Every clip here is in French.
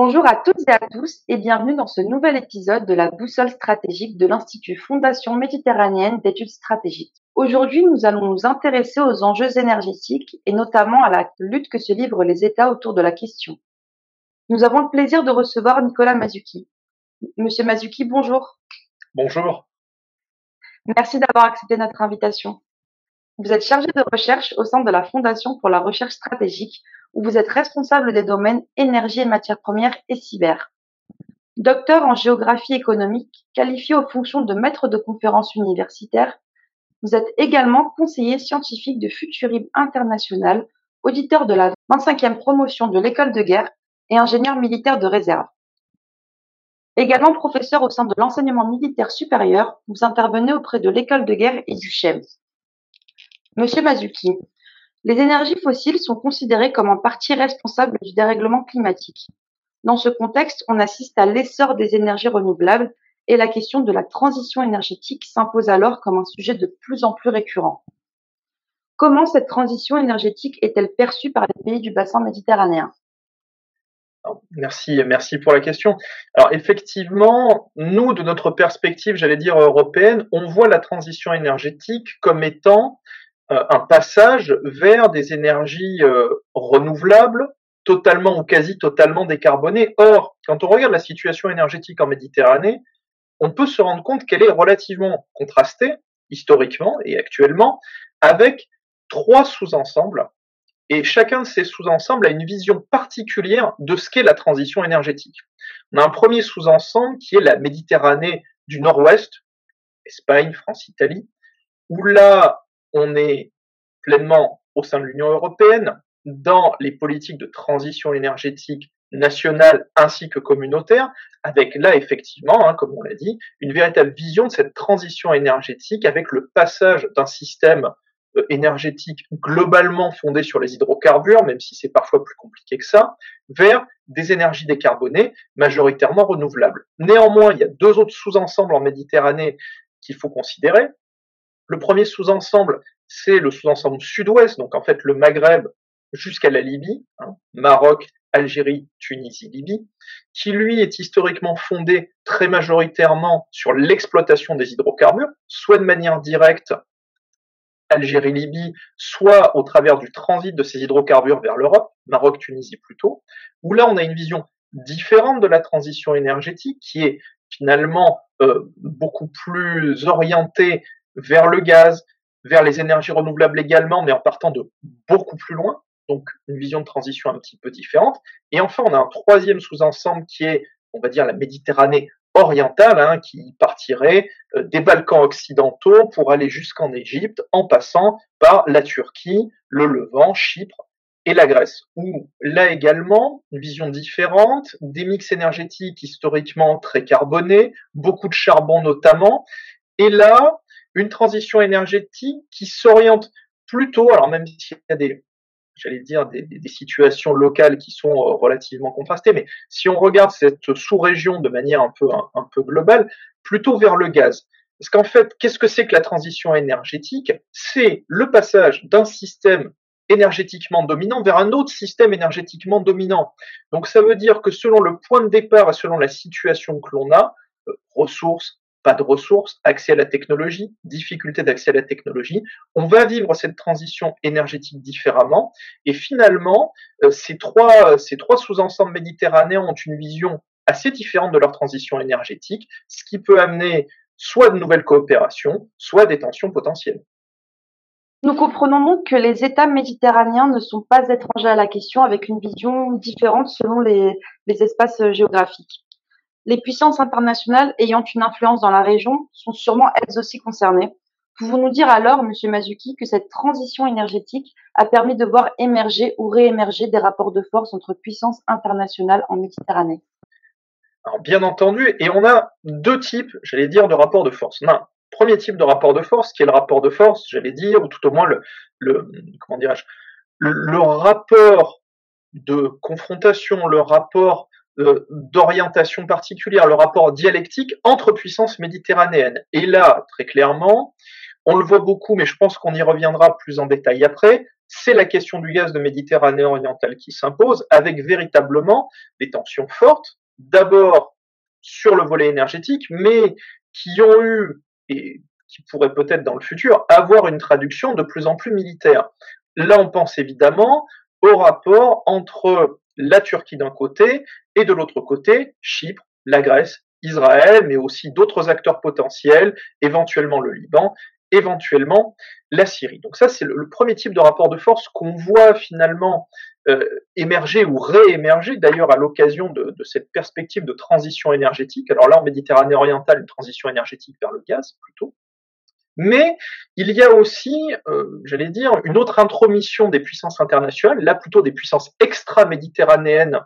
Bonjour à toutes et à tous et bienvenue dans ce nouvel épisode de la boussole stratégique de l'Institut Fondation méditerranéenne d'études stratégiques. Aujourd'hui, nous allons nous intéresser aux enjeux énergétiques et notamment à la lutte que se livrent les États autour de la question. Nous avons le plaisir de recevoir Nicolas Mazuki. Monsieur Mazuki, bonjour. Bonjour. Merci d'avoir accepté notre invitation. Vous êtes chargé de recherche au sein de la Fondation pour la recherche stratégique où vous êtes responsable des domaines énergie et matières premières et cyber. Docteur en géographie économique, qualifié aux fonctions de maître de conférences universitaire, vous êtes également conseiller scientifique de Futurib International, auditeur de la 25e promotion de l'école de guerre et ingénieur militaire de réserve. Également professeur au sein de l'enseignement militaire supérieur, vous intervenez auprès de l'école de guerre et du CHEM. Monsieur Mazuki, les énergies fossiles sont considérées comme en partie responsables du dérèglement climatique. Dans ce contexte, on assiste à l'essor des énergies renouvelables et la question de la transition énergétique s'impose alors comme un sujet de plus en plus récurrent. Comment cette transition énergétique est-elle perçue par les pays du bassin méditerranéen? Merci, merci pour la question. Alors effectivement, nous, de notre perspective, j'allais dire européenne, on voit la transition énergétique comme étant un passage vers des énergies euh, renouvelables, totalement ou quasi totalement décarbonées. Or, quand on regarde la situation énergétique en Méditerranée, on peut se rendre compte qu'elle est relativement contrastée, historiquement et actuellement, avec trois sous-ensembles. Et chacun de ces sous-ensembles a une vision particulière de ce qu'est la transition énergétique. On a un premier sous-ensemble qui est la Méditerranée du Nord-Ouest, Espagne, France, Italie, où là, on est pleinement au sein de l'Union européenne dans les politiques de transition énergétique nationale ainsi que communautaire, avec là effectivement, hein, comme on l'a dit, une véritable vision de cette transition énergétique avec le passage d'un système euh, énergétique globalement fondé sur les hydrocarbures, même si c'est parfois plus compliqué que ça, vers des énergies décarbonées, majoritairement renouvelables. Néanmoins, il y a deux autres sous-ensembles en Méditerranée qu'il faut considérer. Le premier sous-ensemble, c'est le sous-ensemble sud-ouest, donc en fait le Maghreb jusqu'à la Libye, hein, Maroc, Algérie, Tunisie, Libye, qui lui est historiquement fondé très majoritairement sur l'exploitation des hydrocarbures, soit de manière directe Algérie-Libye, soit au travers du transit de ces hydrocarbures vers l'Europe, Maroc-Tunisie plutôt, où là on a une vision différente de la transition énergétique qui est finalement euh, beaucoup plus orientée vers le gaz, vers les énergies renouvelables également, mais en partant de beaucoup plus loin, donc une vision de transition un petit peu différente. Et enfin, on a un troisième sous-ensemble qui est, on va dire, la Méditerranée orientale, hein, qui partirait euh, des Balkans occidentaux pour aller jusqu'en Égypte, en passant par la Turquie, le Levant, Chypre et la Grèce, où là également, une vision différente, des mix énergétiques historiquement très carbonés, beaucoup de charbon notamment, et là, une transition énergétique qui s'oriente plutôt, alors même s'il y a des, j'allais dire, des, situations locales qui sont euh, relativement contrastées, mais si on regarde cette sous-région de manière un peu, un, peu globale, plutôt vers le gaz. Parce qu'en fait, qu'est-ce que c'est que la transition énergétique? C'est le passage d'un système énergétiquement dominant vers un autre système énergétiquement dominant. Donc ça veut dire que selon le point de départ et selon la situation que l'on a, euh, ressources, pas de ressources, accès à la technologie, difficulté d'accès à la technologie. On va vivre cette transition énergétique différemment. Et finalement, euh, ces trois, ces trois sous-ensembles méditerranéens ont une vision assez différente de leur transition énergétique, ce qui peut amener soit de nouvelles coopérations, soit des tensions potentielles. Nous comprenons donc que les États méditerranéens ne sont pas étrangers à la question avec une vision différente selon les, les espaces géographiques. Les puissances internationales ayant une influence dans la région sont sûrement elles aussi concernées. Pouvons nous dire alors, Monsieur Mazuki, que cette transition énergétique a permis de voir émerger ou réémerger des rapports de force entre puissances internationales en Méditerranée? Bien entendu, et on a deux types, j'allais dire, de rapports de force. On a un premier type de rapport de force, qui est le rapport de force, j'allais dire, ou tout au moins le, comment dirais-je, le rapport de confrontation, le rapport euh, d'orientation particulière, le rapport dialectique entre puissances méditerranéennes. Et là, très clairement, on le voit beaucoup, mais je pense qu'on y reviendra plus en détail après, c'est la question du gaz de Méditerranée orientale qui s'impose, avec véritablement des tensions fortes, d'abord sur le volet énergétique, mais qui ont eu, et qui pourraient peut-être dans le futur, avoir une traduction de plus en plus militaire. Là, on pense évidemment au rapport entre la Turquie d'un côté et de l'autre côté, Chypre, la Grèce, Israël, mais aussi d'autres acteurs potentiels, éventuellement le Liban, éventuellement la Syrie. Donc ça, c'est le, premier type de rapport de force qu'on voit finalement euh, émerger ou réémerger, d'ailleurs à l'occasion de, cette perspective de transition énergétique. Alors là, en Méditerranée orientale, une transition énergétique vers le gaz plutôt. Mais il y a aussi, euh, j'allais dire, une autre intromission des puissances internationales, là plutôt des puissances extra-méditerranéennes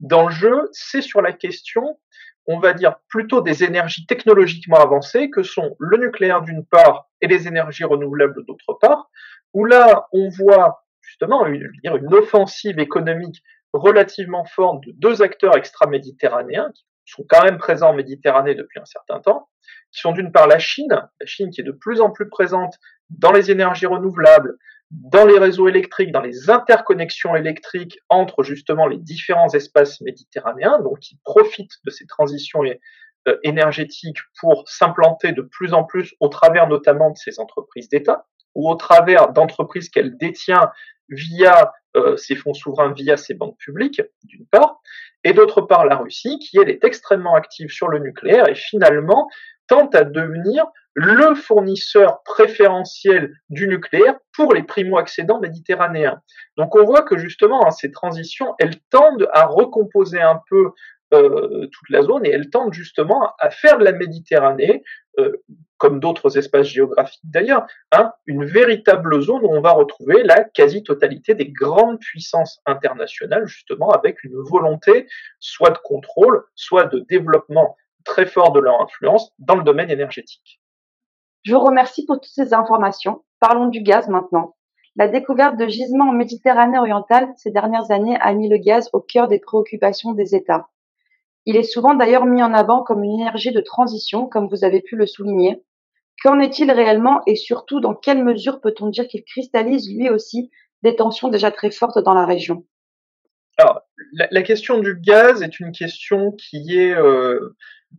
dans le jeu, c'est sur la question on va dire plutôt des énergies technologiquement avancées que sont le nucléaire d'une part et les énergies renouvelables d'autre part, où là on voit justement une, une offensive économique relativement forte de deux acteurs extra-méditerranéens qui sont quand même présents en Méditerranée depuis un certain temps, qui sont d'une part la Chine, la Chine qui est de plus en plus présente dans les énergies renouvelables, dans les réseaux électriques, dans les interconnexions électriques entre justement les différents espaces méditerranéens, donc qui profitent de ces transitions euh, énergétiques pour s'implanter de plus en plus au travers notamment de ces entreprises d'État ou au travers d'entreprises qu'elle détient via euh, ses fonds souverains, via ses banques publiques, d'une part, et d'autre part la Russie, qui elle est extrêmement active sur le nucléaire. Et finalement tente à devenir le fournisseur préférentiel du nucléaire pour les primo-accédants méditerranéens. Donc on voit que justement hein, ces transitions, elles tendent à recomposer un peu euh, toute la zone et elles tendent justement à faire de la Méditerranée, euh, comme d'autres espaces géographiques d'ailleurs, hein, une véritable zone où on va retrouver la quasi-totalité des grandes puissances internationales, justement avec une volonté soit de contrôle, soit de développement très fort de leur influence dans le domaine énergétique. Je vous remercie pour toutes ces informations. Parlons du gaz maintenant. La découverte de gisements en Méditerranée orientale ces dernières années a mis le gaz au cœur des préoccupations des États. Il est souvent d'ailleurs mis en avant comme une énergie de transition, comme vous avez pu le souligner. Qu'en est-il réellement et surtout dans quelle mesure peut-on dire qu'il cristallise lui aussi des tensions déjà très fortes dans la région? Alors, la, question du gaz est une question qui est, euh,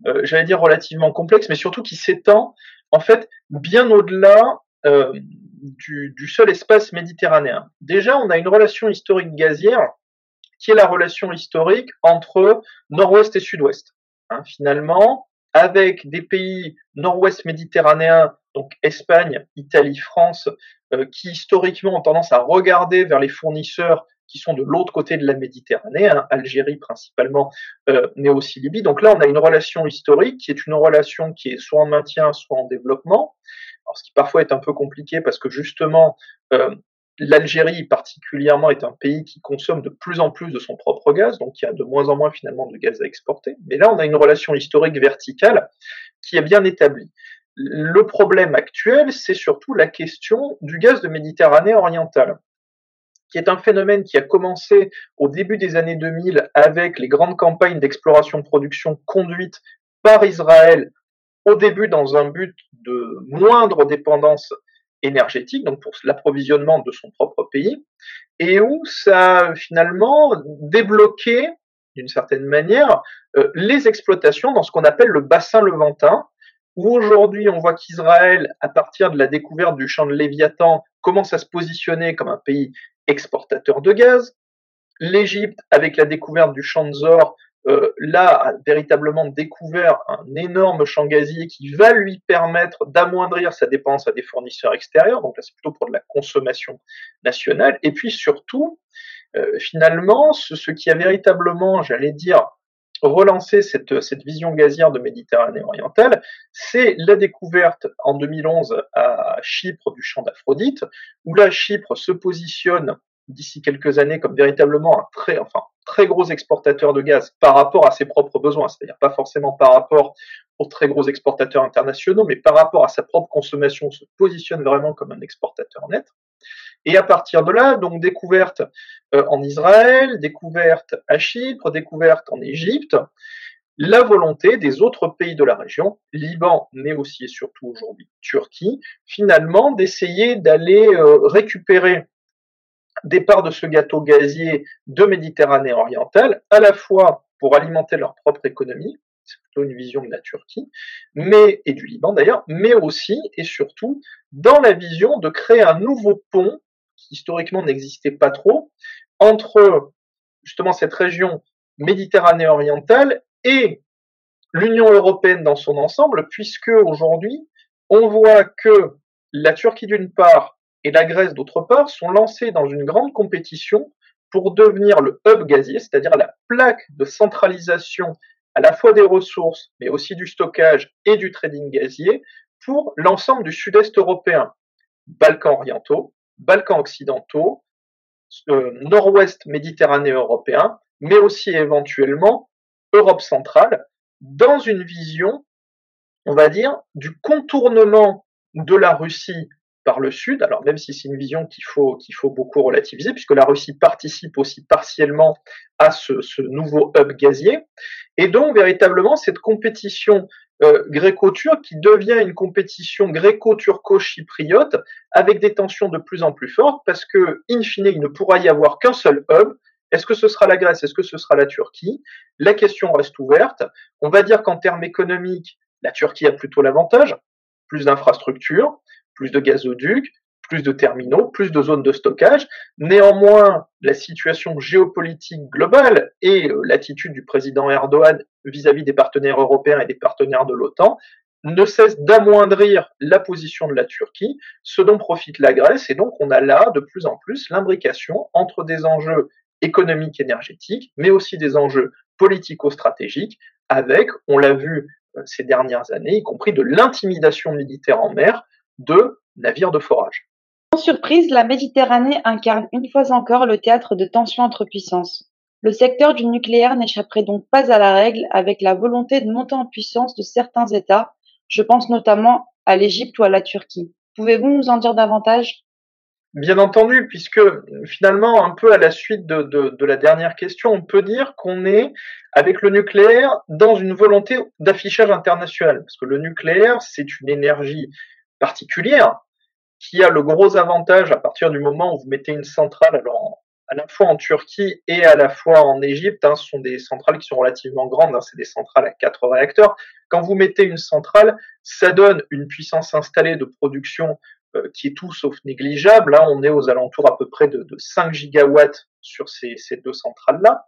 euh, j'allais dire, relativement complexe, mais surtout qui s'étend en fait bien au-delà euh, du, seul espace méditerranéen. Déjà, on a une relation historique gazière qui est la relation historique entre nord-ouest et sud-ouest. Hein, finalement, avec des pays nord-ouest méditerranéens, donc Espagne, Italie, France, euh, qui historiquement ont tendance à regarder vers les fournisseurs qui sont de l'autre côté de la Méditerranée, hein, Algérie principalement, euh, mais aussi Libye. Donc là, on a une relation historique qui est une relation qui est soit en maintien, soit en développement. Alors, ce qui parfois est un peu compliqué parce que justement, euh, l'Algérie particulièrement est un pays qui consomme de plus en plus de son propre gaz, donc il y a de moins en moins finalement de gaz à exporter. Mais là, on a une relation historique verticale qui est bien établie. Le problème actuel, c'est surtout la question du gaz de Méditerranée orientale qui est un phénomène qui a commencé au début des années 2000 avec les grandes campagnes d'exploration-production conduites par Israël, au début dans un but de moindre dépendance énergétique, donc pour l'approvisionnement de son propre pays, et où ça a finalement débloqué, d'une certaine manière, euh, les exploitations dans ce qu'on appelle le bassin levantin, où aujourd'hui on voit qu'Israël, à partir de la découverte du champ de Léviathan, commence à se positionner comme un pays exportateur de gaz. L'Égypte, avec la découverte du champ de Zor, euh, là a véritablement découvert un énorme champ gazier qui va lui permettre d'amoindrir sa dépense à des fournisseurs extérieurs. Donc là, c'est plutôt pour de la consommation nationale. Et puis surtout, euh, finalement, ce, ce, qui a véritablement, j'allais dire, relancé cette, cette vision gazière de Méditerranée orientale, c'est la découverte en 2011 à Chypre du champ d'Aphrodite, où là Chypre se positionne d'ici quelques années comme véritablement un très, enfin, très gros exportateur de gaz par rapport à ses propres besoins, c'est-à-dire pas forcément par rapport aux très gros exportateurs internationaux, mais par rapport à sa propre consommation, se positionne vraiment comme un exportateur net. Et à partir de là, donc découverte euh, en Israël, découverte à Chypre, découverte en Égypte, la volonté des autres pays de la région, Liban, mais aussi et surtout aujourd'hui Turquie, finalement d'essayer d'aller euh, récupérer des parts de ce gâteau gazier de Méditerranée orientale, à la fois pour alimenter leur propre économie, c'est plutôt une vision de la Turquie, mais, et du Liban d'ailleurs, mais aussi et surtout dans la vision de créer un nouveau pont, historiquement n'existait pas trop, entre justement cette région Méditerranée orientale et l'Union européenne dans son ensemble, puisque aujourd'hui, on voit que la Turquie d'une part et la Grèce d'autre part sont lancés dans une grande compétition pour devenir le hub gazier, c'est-à-dire la plaque de centralisation à la fois des ressources, mais aussi du stockage et du trading gazier pour l'ensemble du sud-est européen, Balkans orientaux, Balkans occidentaux, euh, nord-ouest méditerranéen européen, mais aussi éventuellement Europe centrale, dans une vision, on va dire, du contournement de la Russie par le Sud, alors même si c'est une vision qu'il faut, qu'il faut beaucoup relativiser, puisque la Russie participe aussi partiellement à ce nouveau hub gazier, et donc véritablement cette compétition euh, gréco-turque qui devient une compétition gréco-turco-chypriote avec des tensions de plus en plus fortes, parce que, in fine, il ne pourra y avoir qu'un seul hub, est-ce que ce sera la Grèce? Est-ce que ce sera la Turquie? La question reste ouverte. On va dire qu'en termes économiques, la Turquie a plutôt l'avantage, plus d'infrastructures, plus de gazoducs, plus de terminaux, plus de zones de stockage. Néanmoins, la situation géopolitique globale et euh, l'attitude du président Erdogan vis-à-vis des partenaires européens et des partenaires de l'OTAN ne cesse d'amoindrir la position de la Turquie, ce dont profite la Grèce, et donc on a là de plus en plus l'imbrication entre des enjeux économiques énergétiques, mais aussi des enjeux politico-stratégiques, avec, on l'a vu euh, ces dernières années, y compris de l'intimidation militaire en mer, de navires de forage. Sans surprise, la Méditerranée incarne une fois encore le théâtre de tensions entre puissances. Le secteur du nucléaire n'échapperait donc pas à la règle avec la volonté de monter en puissance de certains États, je pense notamment à l'Égypte ou à la Turquie. Pouvez-vous nous en dire davantage? Bien entendu, puisque finalement, un peu à la suite de, de la dernière question, on peut dire qu'on est, avec le nucléaire, dans une volonté d'affichage international. Parce que le nucléaire, c'est une énergie particulière qui a le gros avantage à partir du moment où vous mettez une centrale, alors à la fois en Turquie et à la fois en Égypte, hein, ce sont des centrales qui sont relativement grandes, hein, c'est des centrales à quatre réacteurs. Quand vous mettez une centrale, ça donne une puissance installée de production euh, qui est tout sauf négligeable. Là, on est aux alentours à peu près de, 5 gigawatts sur ces, ces deux centrales-là.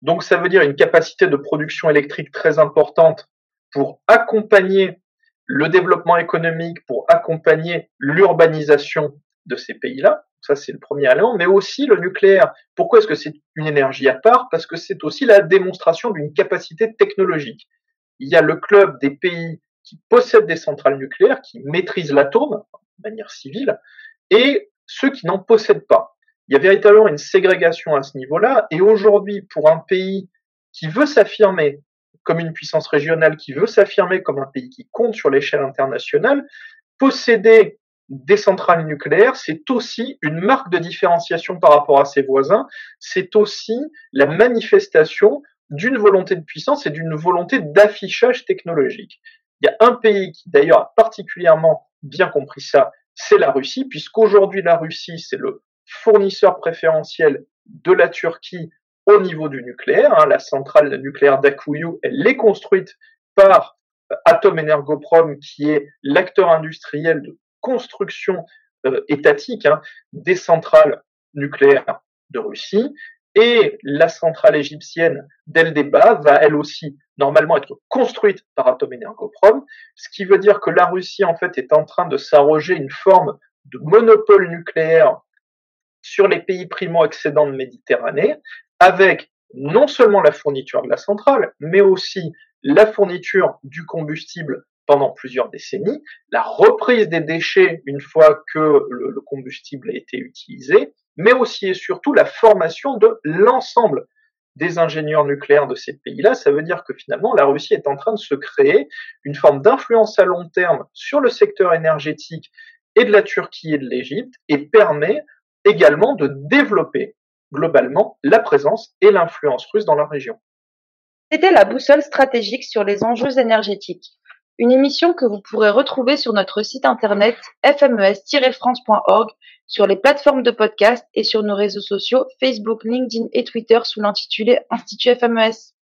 Donc ça veut dire une capacité de production électrique très importante pour accompagner le développement économique pour accompagner l'urbanisation de ces pays-là. Ça, c'est le premier élément, mais aussi le nucléaire. Pourquoi est-ce que c'est une énergie à part? Parce que c'est aussi la démonstration d'une capacité technologique. Il y a le club des pays qui possèdent des centrales nucléaires, qui maîtrisent l'atome de manière civile, et ceux qui n'en possèdent pas. Il y a véritablement une ségrégation à ce niveau-là, et aujourd'hui, pour un pays qui veut s'affirmer comme une puissance régionale qui veut s'affirmer comme un pays qui compte sur l'échelle internationale, posséder des centrales nucléaires, c'est aussi une marque de différenciation par rapport à ses voisins, c'est aussi la manifestation d'une volonté de puissance et d'une volonté d'affichage technologique. Il y a un pays qui d'ailleurs a particulièrement bien compris ça, c'est la Russie, puisqu'aujourd'hui la Russie, c'est le fournisseur préférentiel de la Turquie au niveau du nucléaire. Hein, la centrale nucléaire d'Akuyu, elle est construite par Atom Energoprom, qui est l'acteur industriel de construction euh, étatique hein, des centrales nucléaires de Russie. Et la centrale égyptienne d'Eldeba va elle aussi normalement être construite par Atom Energoprom, ce qui veut dire que la Russie en fait est en train de s'arroger une forme de monopole nucléaire sur les pays primo-accédants de Méditerranée, avec non seulement la fourniture de la centrale, mais aussi la fourniture du combustible pendant plusieurs décennies, la reprise des déchets une fois que le, combustible a été utilisé, mais aussi et surtout la formation de l'ensemble des ingénieurs nucléaires de ces pays-là. Ça veut dire que finalement, la Russie est en train de se créer une forme d'influence à long terme sur le secteur énergétique et de la Turquie et de l'Égypte et permet également de développer globalement la présence et l'influence russe dans la région. C'était la boussole stratégique sur les enjeux énergétiques. Une émission que vous pourrez retrouver sur notre site internet fmes-france.org, sur les plateformes de podcast et sur nos réseaux sociaux Facebook, LinkedIn et Twitter sous l'intitulé Institut FMES.